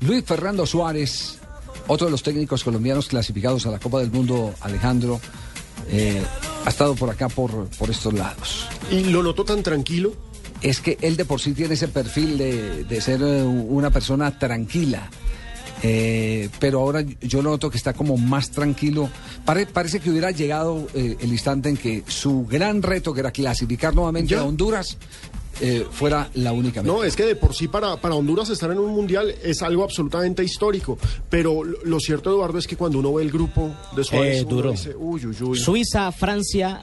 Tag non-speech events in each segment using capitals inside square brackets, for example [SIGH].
Luis Fernando Suárez, otro de los técnicos colombianos clasificados a la Copa del Mundo, Alejandro, eh, ha estado por acá, por, por estos lados. ¿Y lo notó tan tranquilo? Es que él de por sí tiene ese perfil de, de ser eh, una persona tranquila. Eh, pero ahora yo noto que está como más tranquilo. Pare- parece que hubiera llegado eh, el instante en que su gran reto, que era clasificar nuevamente Ya. a Honduras, eh, fuera la única meta. No, es que de por sí para, para Honduras estar en un mundial es algo absolutamente histórico. Pero lo, cierto, Eduardo, es que cuando uno ve el grupo de Suárez, Eh, duro. dice, uy, uy, uy. Suiza, Francia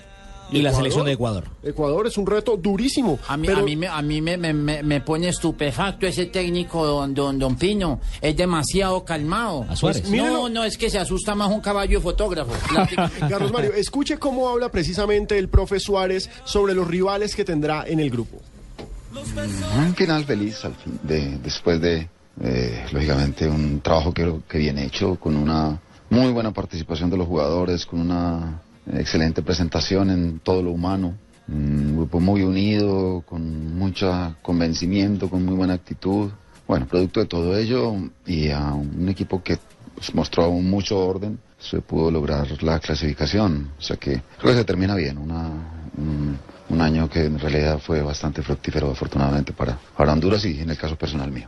y, la selección de Ecuador. Ecuador es un reto durísimo. A mí, pero a mí, me, a mí me, me- me- me pone estupefacto ese técnico, don, don, don Pino. Es demasiado calmado. A Suárez. Pues, mírelo. No, no, es que se asusta más un caballo de fotógrafo. [LAUGHS] Carlos Mario, escuche cómo habla precisamente el profe Suárez sobre los rivales que tendrá en el grupo. Un final feliz al fin, de, después de, eh, lógicamente, un trabajo que, que bien hecho, con una muy buena participación de los jugadores, con una excelente presentación en todo lo humano. Un grupo muy unido, con mucho convencimiento, con muy buena actitud. Bueno, producto de todo ello y a un equipo que pues, mostró mucho orden, se pudo lograr la clasificación. O sea que creo que se termina bien. Una, un, un año que en realidad fue bastante fructífero, afortunadamente, para, para Honduras y en el caso personal mío.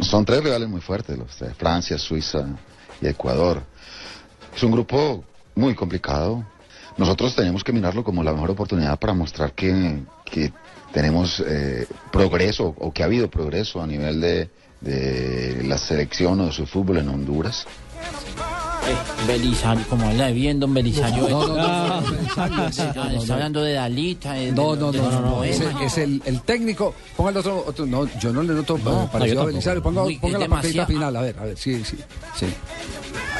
Son tres rivales muy fuertes, los de Francia, Suiza y Ecuador. Es un grupo muy complicado. Nosotros tenemos que mirarlo como la mejor oportunidad para mostrar que, que tenemos eh, progreso o que ha habido progreso a nivel de, de la selección o de su fútbol en Honduras. Eh, Belisario, como habla de bien, don Belisario. No, no, no, Ah, está, hablando de Dalita. de- No, no, de no, no, Es, el- es el, el técnico. Ponga el otro, otro- No, yo no le noto eh, no, parecido a. Belisario. Ponga, la demasiado- final. A ver, a ver, sí, sí. sí.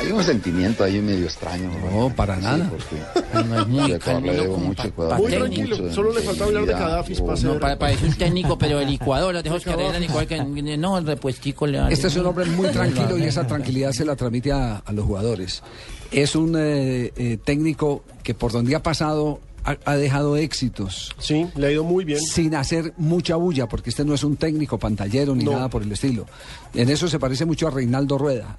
Hay un sentimiento ahí medio extraño. No, para nada. porque [LAUGHS] No, es muy de mucho pa- pa Muy tranquilo, de solo le falta hablar de Gaddafi o- para ser- No, pa- parece un técnico, pero el Ecuador, [LAUGHS] los dejos carreras, igual que no, el repuestico le Este es un hombre muy [LAUGHS] tranquilo y esa tranquilidad se la transmite a, a los jugadores. Es un eh, eh, técnico que por donde ha pasado ha, ha dejado éxitos Sí, le ha ido muy bien. sin hacer mucha bulla, porque este no es un técnico pantallero ni No. nada por el estilo. En eso se parece mucho a Reinaldo Rueda.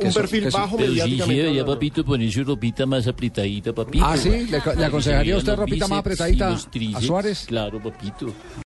Un es- perfil bajo Pero mediáticamente. debería, hablando. papito, poner su ropita más apretadita, papito. Ah, sí, le, le aconsejaría a usted ropita más apretadita a. Suárez. Claro, papito.